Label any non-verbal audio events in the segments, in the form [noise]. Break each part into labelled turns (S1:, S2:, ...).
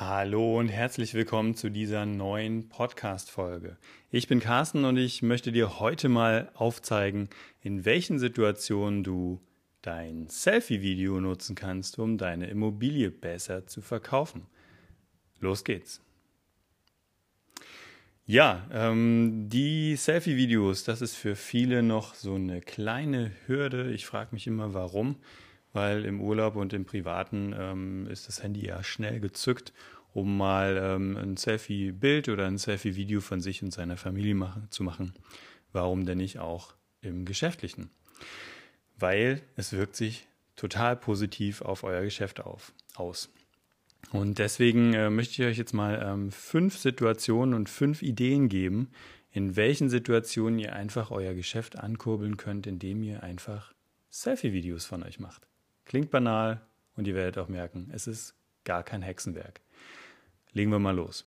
S1: Hallo und herzlich willkommen zu dieser neuen Podcast-Folge. Ich bin Carsten und ich möchte dir heute mal aufzeigen, in welchen Situationen du dein Selfie-Video nutzen kannst, um deine Immobilie besser zu verkaufen. Los geht's. Ja, ähm, die Selfie-Videos, das ist für viele noch so eine kleine Hürde. Ich frage mich immer, warum weil im Urlaub und im Privaten ähm, ist das Handy ja schnell gezückt, um mal ähm, ein Selfie-Bild oder ein Selfie-Video von sich und seiner Familie machen, zu machen. Warum denn nicht auch im Geschäftlichen? Weil es wirkt sich total positiv auf euer Geschäft auf, aus. Und deswegen äh, möchte ich euch jetzt mal ähm, fünf Situationen und fünf Ideen geben, in welchen Situationen ihr einfach euer Geschäft ankurbeln könnt, indem ihr einfach Selfie-Videos von euch macht. Klingt banal und ihr werdet auch merken, es ist gar kein Hexenwerk. Legen wir mal los.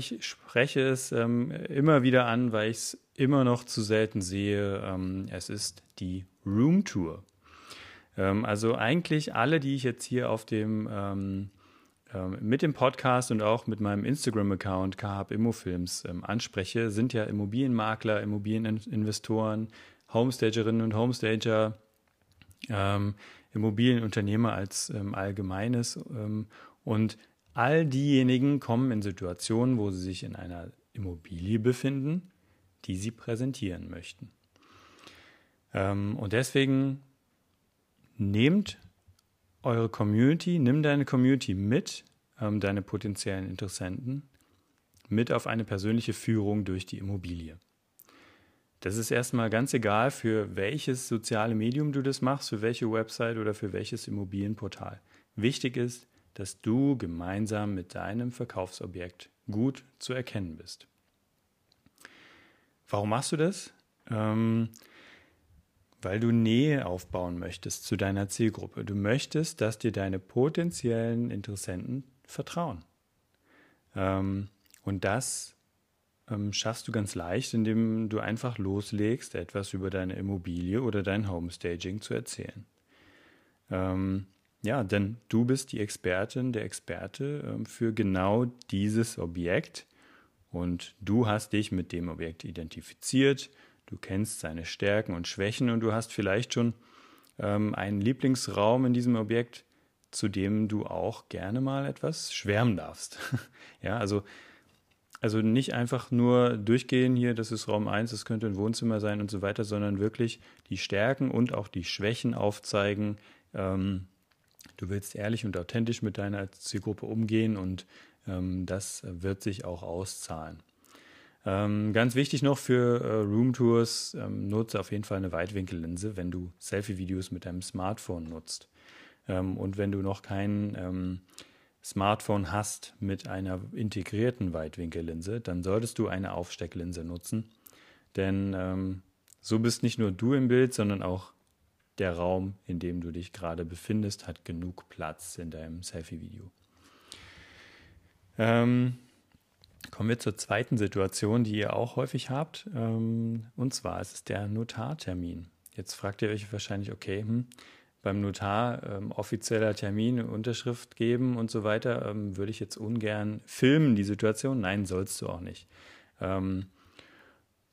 S1: Ich spreche es ähm, immer wieder an, weil ich es immer noch zu selten sehe. Ähm, es ist die Room Tour. Ähm, also eigentlich alle, die ich jetzt hier auf dem ähm, ähm, mit dem Podcast und auch mit meinem Instagram-Account Kahab Immofilms anspreche, sind ja Immobilienmakler, Immobilieninvestoren, Homestagerinnen und Homestager, Immobilienunternehmer als allgemeines und All diejenigen kommen in Situationen, wo sie sich in einer Immobilie befinden, die sie präsentieren möchten. Ähm, und deswegen nehmt eure Community, nimm deine Community mit, ähm, deine potenziellen Interessenten, mit auf eine persönliche Führung durch die Immobilie. Das ist erstmal ganz egal, für welches soziale Medium du das machst, für welche Website oder für welches Immobilienportal. Wichtig ist, dass du gemeinsam mit deinem Verkaufsobjekt gut zu erkennen bist. Warum machst du das? Ähm, weil du Nähe aufbauen möchtest zu deiner Zielgruppe. Du möchtest, dass dir deine potenziellen Interessenten vertrauen. Ähm, und das ähm, schaffst du ganz leicht, indem du einfach loslegst, etwas über deine Immobilie oder dein Homestaging zu erzählen. Ähm, ja, denn du bist die Expertin, der Experte ähm, für genau dieses Objekt und du hast dich mit dem Objekt identifiziert, du kennst seine Stärken und Schwächen und du hast vielleicht schon ähm, einen Lieblingsraum in diesem Objekt, zu dem du auch gerne mal etwas schwärmen darfst. [laughs] ja, also, also nicht einfach nur durchgehen hier, das ist Raum 1, das könnte ein Wohnzimmer sein und so weiter, sondern wirklich die Stärken und auch die Schwächen aufzeigen, ähm, Du willst ehrlich und authentisch mit deiner Zielgruppe umgehen und ähm, das wird sich auch auszahlen. Ähm, ganz wichtig noch für äh, Roomtours, ähm, nutze auf jeden Fall eine Weitwinkellinse, wenn du Selfie-Videos mit deinem Smartphone nutzt. Ähm, und wenn du noch kein ähm, Smartphone hast mit einer integrierten Weitwinkellinse, dann solltest du eine Aufstecklinse nutzen. Denn ähm, so bist nicht nur du im Bild, sondern auch der Raum, in dem du dich gerade befindest, hat genug Platz in deinem Selfie-Video. Ähm, kommen wir zur zweiten Situation, die ihr auch häufig habt. Ähm, und zwar ist es der Notartermin. Jetzt fragt ihr euch wahrscheinlich, okay, hm, beim Notar ähm, offizieller Termin, Unterschrift geben und so weiter, ähm, würde ich jetzt ungern filmen, die Situation. Nein, sollst du auch nicht. Ähm,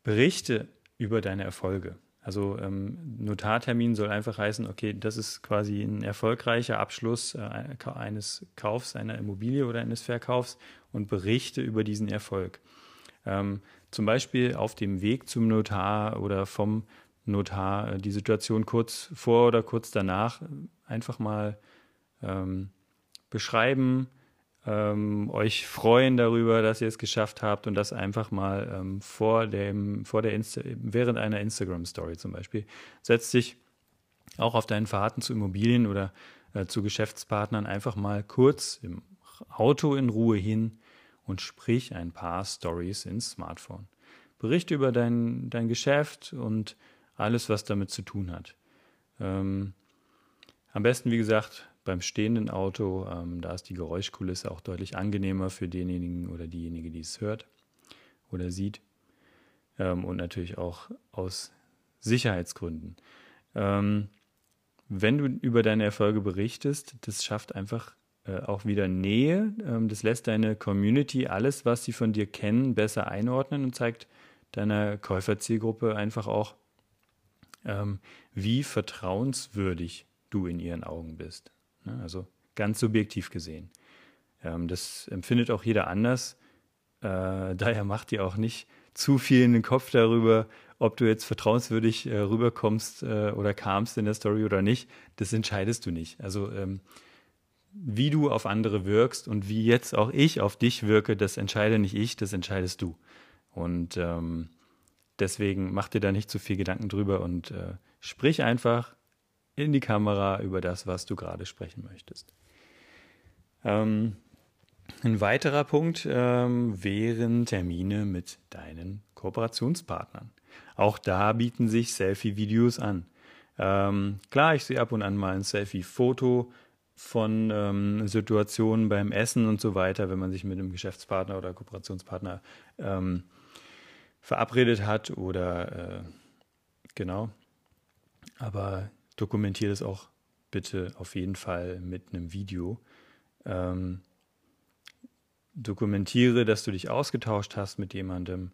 S1: berichte über deine Erfolge. Also ähm, Notartermin soll einfach heißen, okay, das ist quasi ein erfolgreicher Abschluss äh, eines Kaufs einer Immobilie oder eines Verkaufs und berichte über diesen Erfolg. Ähm, zum Beispiel auf dem Weg zum Notar oder vom Notar äh, die Situation kurz vor oder kurz danach einfach mal ähm, beschreiben, ähm, euch freuen darüber, dass ihr es geschafft habt und das einfach mal ähm, vor dem, vor der Insta während einer Instagram-Story zum Beispiel. Setzt sich auch auf deinen Fahrten zu Immobilien oder äh, zu Geschäftspartnern einfach mal kurz im Auto in Ruhe hin und sprich ein paar Stories ins Smartphone. Berichte über dein, dein Geschäft und alles, was damit zu tun hat. Ähm, am besten, wie gesagt, beim stehenden Auto, ähm, da ist die Geräuschkulisse auch deutlich angenehmer für denjenigen oder diejenige, die es hört oder sieht. Ähm, und natürlich auch aus Sicherheitsgründen. Ähm, wenn du über deine Erfolge berichtest, das schafft einfach äh, auch wieder Nähe. Ähm, das lässt deine Community alles, was sie von dir kennen, besser einordnen und zeigt deiner Käuferzielgruppe einfach auch, ähm, wie vertrauenswürdig du in ihren Augen bist. Ne? Also ganz subjektiv gesehen. Ähm, das empfindet auch jeder anders. Äh, [laughs] daher macht dir auch nicht zu viel in den Kopf darüber, ob du jetzt vertrauenswürdig äh, rüberkommst äh, oder kamst in der Story oder nicht, das entscheidest du nicht. Also ähm, wie du auf andere wirkst und wie jetzt auch ich auf dich wirke, das entscheide nicht ich, das entscheidest du. Und ähm, deswegen mach dir da nicht zu viel Gedanken drüber und äh, sprich einfach in die Kamera über das, was du gerade sprechen möchtest. Ähm, ein weiterer Punkt ähm, wären Termine mit deinen Kooperationspartnern. Auch da bieten sich Selfie-Videos an. Ähm, klar, ich sehe ab und an mal ein Selfie-Foto von ähm, Situationen beim Essen und so weiter, wenn man sich mit einem Geschäftspartner oder Kooperationspartner ähm, verabredet hat oder äh, genau. Aber dokumentiere das auch bitte auf jeden Fall mit einem Video. Ähm, dokumentiere, dass du dich ausgetauscht hast mit jemandem.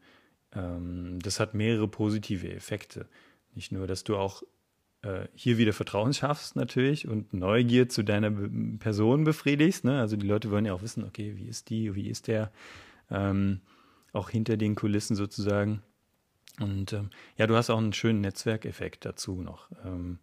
S1: Ähm, das hat mehrere positive Effekte. Nicht nur, dass du auch äh, hier wieder Vertrauen schaffst natürlich und Neugier zu deiner Be Person befriedigst. Ne? Also die Leute wollen ja auch wissen, okay, wie ist die, wie ist der, ähm, auch hinter den Kulissen sozusagen. Und ähm, ja, du hast auch einen schönen Netzwerkeffekt dazu noch. Ähm,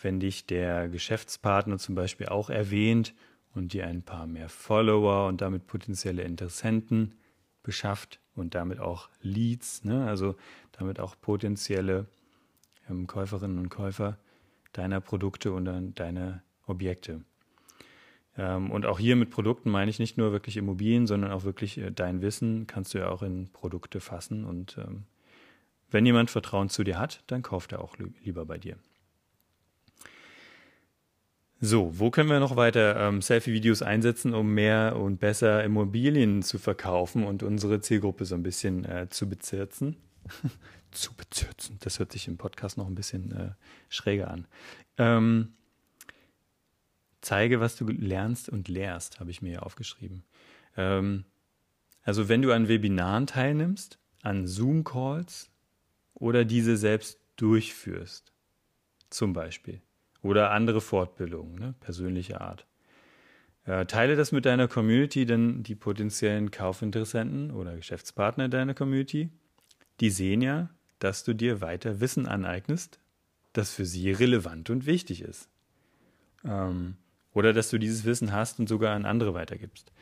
S1: wenn dich der Geschäftspartner zum Beispiel auch erwähnt und dir ein paar mehr Follower und damit potenzielle Interessenten beschafft und damit auch Leads, ne? also damit auch potenzielle ähm, Käuferinnen und Käufer deiner Produkte und deiner Objekte. Ähm, und auch hier mit Produkten meine ich nicht nur wirklich Immobilien, sondern auch wirklich äh, dein Wissen kannst du ja auch in Produkte fassen. Und ähm, wenn jemand Vertrauen zu dir hat, dann kauft er auch lieber bei dir. So, wo können wir noch weiter ähm, Selfie-Videos einsetzen, um mehr und besser Immobilien zu verkaufen und unsere Zielgruppe so ein bisschen äh, zu bezirzen? [laughs] zu bezirzen, das hört sich im Podcast noch ein bisschen äh, schräger an. Ähm, zeige, was du lernst und lehrst, habe ich mir hier aufgeschrieben. Ähm, also wenn du an Webinaren teilnimmst, an Zoom-Calls oder diese selbst durchführst, zum Beispiel oder andere Fortbildungen, ne, persönlicher Art. Äh, teile das mit deiner Community, denn die potenziellen Kaufinteressenten oder Geschäftspartner deiner Community, die sehen ja, dass du dir weiter Wissen aneignest, das für sie relevant und wichtig ist. Ähm, oder dass du dieses Wissen hast und sogar an andere weitergibst.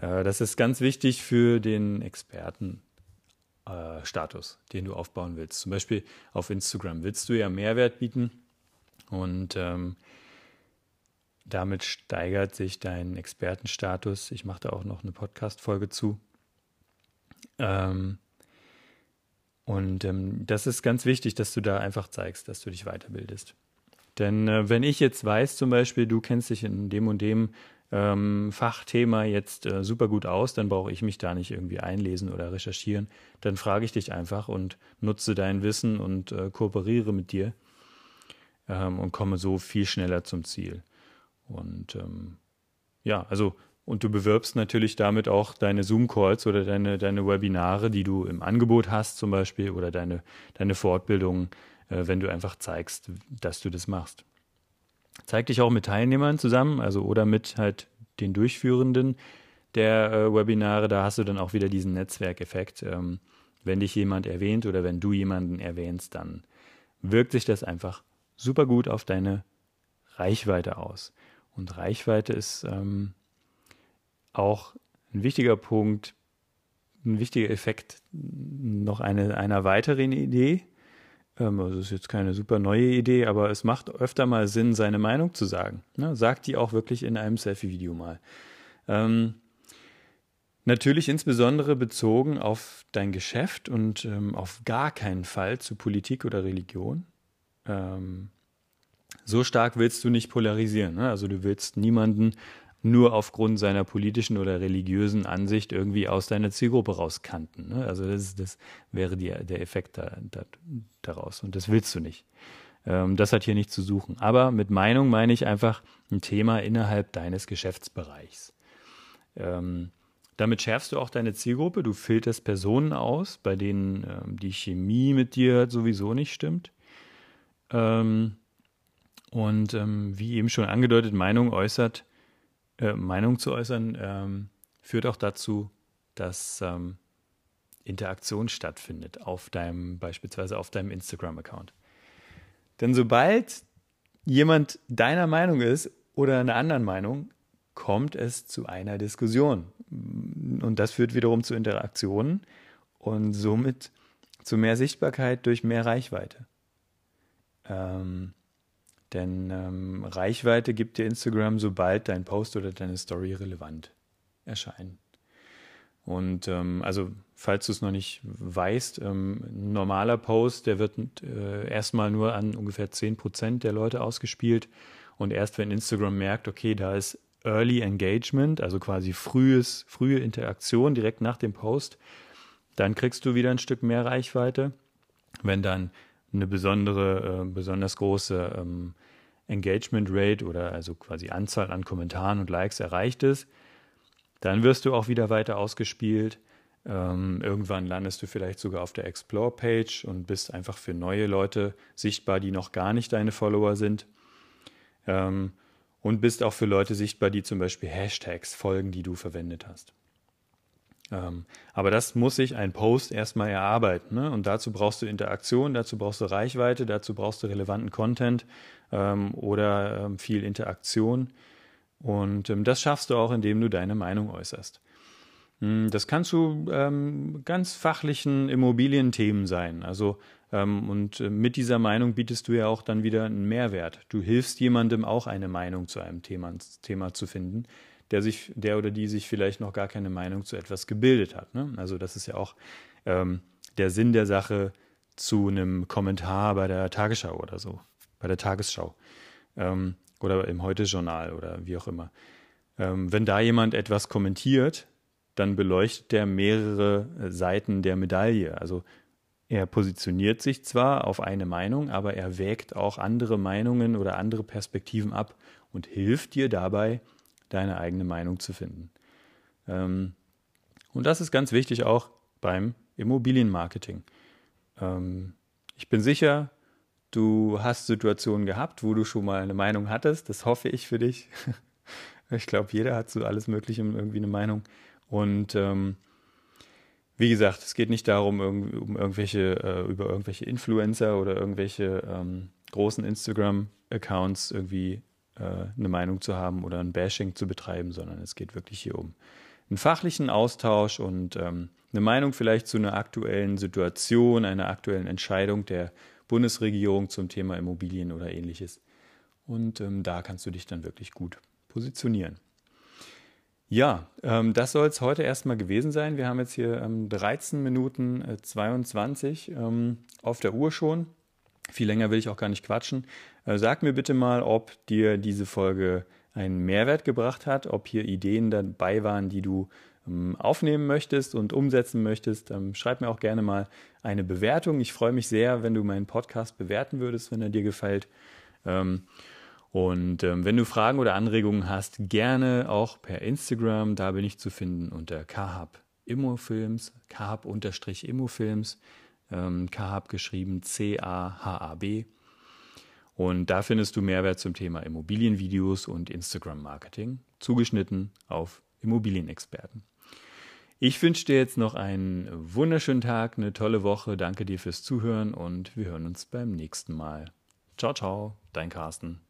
S1: Äh, das ist ganz wichtig für den Expertenstatus, äh, den du aufbauen willst. Zum Beispiel auf Instagram willst du ja Mehrwert bieten und ähm, damit steigert sich dein Expertenstatus. Ich mache da auch noch eine Podcast-Folge zu. Ähm, und ähm, das ist ganz wichtig, dass du da einfach zeigst, dass du dich weiterbildest. Denn äh, wenn ich jetzt weiß, zum Beispiel, du kennst dich in dem und dem ähm, Fachthema jetzt äh, super gut aus, dann brauche ich mich da nicht irgendwie einlesen oder recherchieren. Dann frage ich dich einfach und nutze dein Wissen und äh, kooperiere mit dir ähm, und komme so viel schneller zum Ziel. Und ähm, ja, also und du bewirbst natürlich damit auch deine Zoom-Calls oder deine, deine Webinare, die du im Angebot hast zum Beispiel oder deine, deine Fortbildungen, äh, wenn du einfach zeigst, dass du das machst. Zeig dich auch mit Teilnehmern zusammen, also oder mit halt den Durchführenden der äh, Webinare, da hast du dann auch wieder diesen Netzwerkeffekt. Ähm, wenn dich jemand erwähnt oder wenn du jemanden erwähnst, dann wirkt sich das einfach super gut auf deine Reichweite aus. Und Reichweite ist ähm, auch ein wichtiger Punkt, ein wichtiger Effekt, noch eine, einer weiteren Idee. Ähm, also ist jetzt keine super neue Idee, aber es macht öfter mal Sinn, seine Meinung zu sagen. Ne? Sag die auch wirklich in einem Selfie-Video mal. Ähm, natürlich insbesondere bezogen auf dein Geschäft und ähm, auf gar keinen Fall zu Politik oder Religion. Ähm, so stark willst du nicht polarisieren. Ne? Also du willst niemanden nur aufgrund seiner politischen oder religiösen Ansicht irgendwie aus deiner Zielgruppe rauskanten. Ne? Also das, das wäre die, der Effekt da, da, daraus und das willst du nicht. Ähm, das hat hier nichts zu suchen. Aber mit Meinung meine ich einfach ein Thema innerhalb deines Geschäftsbereichs. Ähm, damit schärfst du auch deine Zielgruppe. Du filterst Personen aus, bei denen ähm, die Chemie mit dir sowieso nicht stimmt. Ähm, und ähm, wie eben schon angedeutet, Meinung äußert äh, Meinung zu äußern, ähm, führt auch dazu, dass ähm, Interaktion stattfindet auf deinem, beispielsweise auf deinem Instagram-Account. Denn sobald jemand deiner Meinung ist oder einer anderen Meinung, kommt es zu einer Diskussion. Und das führt wiederum zu Interaktionen und somit zu mehr Sichtbarkeit durch mehr Reichweite. Ähm, denn ähm, Reichweite gibt dir Instagram, sobald dein Post oder deine Story relevant erscheinen. Und ähm, also, falls du es noch nicht weißt, ähm, ein normaler Post, der wird äh, erstmal nur an ungefähr 10% der Leute ausgespielt. Und erst wenn Instagram merkt, okay, da ist Early Engagement, also quasi frühes, frühe Interaktion direkt nach dem Post, dann kriegst du wieder ein Stück mehr Reichweite. Wenn dann eine besondere, äh, besonders große ähm, Engagement Rate oder also quasi Anzahl an Kommentaren und Likes erreicht ist, dann wirst du auch wieder weiter ausgespielt. Ähm, irgendwann landest du vielleicht sogar auf der Explore-Page und bist einfach für neue Leute sichtbar, die noch gar nicht deine Follower sind. Ähm, und bist auch für Leute sichtbar, die zum Beispiel Hashtags folgen, die du verwendet hast. Ähm, aber das muss sich ein Post erstmal erarbeiten. Ne? Und dazu brauchst du Interaktion, dazu brauchst du Reichweite, dazu brauchst du relevanten Content ähm, oder ähm, viel Interaktion. Und ähm, das schaffst du auch, indem du deine Meinung äußerst. Hm, das kann zu ähm, ganz fachlichen Immobilienthemen sein. Also ähm, und äh, mit dieser Meinung bietest du ja auch dann wieder einen Mehrwert. Du hilfst jemandem auch eine Meinung zu einem Thema, Thema zu finden der sich, der oder die sich vielleicht noch gar keine Meinung zu etwas gebildet hat. Ne? Also das ist ja auch ähm, der Sinn der Sache zu einem Kommentar bei der Tagesschau oder so, bei der Tagesschau ähm, oder im Heute-Journal oder wie auch immer. Ähm, wenn da jemand etwas kommentiert, dann beleuchtet der mehrere Seiten der Medaille. Also er positioniert sich zwar auf eine Meinung, aber er wägt auch andere Meinungen oder andere Perspektiven ab und hilft dir dabei, deine eigene Meinung zu finden. Ähm, und das ist ganz wichtig auch beim Immobilienmarketing. Ähm, ich bin sicher, du hast Situationen gehabt, wo du schon mal eine Meinung hattest. Das hoffe ich für dich. [laughs] ich glaube, jeder hat so alles Mögliche irgendwie eine Meinung. Und ähm, wie gesagt, es geht nicht darum, um irgendwelche, äh, über irgendwelche Influencer oder irgendwelche großen Instagram-Accounts irgendwie äh, eine Meinung zu haben oder ein Bashing zu betreiben, sondern es geht wirklich hier um einen fachlichen Austausch und ähm, eine Meinung vielleicht zu einer aktuellen Situation, einer aktuellen Entscheidung der Bundesregierung zum Thema Immobilien oder ähnliches. Und ähm, da kannst du dich dann wirklich gut positionieren. Ja, ähm, das soll es heute erstmal gewesen sein. Wir haben jetzt hier ähm, 13 Minuten äh, 22 ähm, auf der Uhr schon. Viel länger will ich auch gar nicht quatschen. Äh, sag mir bitte mal, ob dir diese Folge einen Mehrwert gebracht hat, ob hier Ideen dabei waren, die du ähm, aufnehmen möchtest und umsetzen möchtest. Ähm, schreib mir auch gerne mal eine Bewertung. Ich freue mich sehr, wenn du meinen Podcast bewerten würdest, wenn er dir gefällt. Ähm, und wenn du Fragen oder Anregungen hast, gerne auch per Instagram. Da bin ich zu finden unter kahab Immofilms, kahab-immofilms ähm, Kahab geschrieben, C-A-H-A-B. Und da findest du Mehrwert zum Thema Immobilienvideos und Instagram-Marketing, zugeschnitten auf Immobilienexperten. Ich wünsche dir jetzt noch einen wunderschönen Tag, eine tolle Woche. Danke dir fürs Zuhören und wir hören uns beim nächsten Mal. Ciao, ciao, dein Carsten.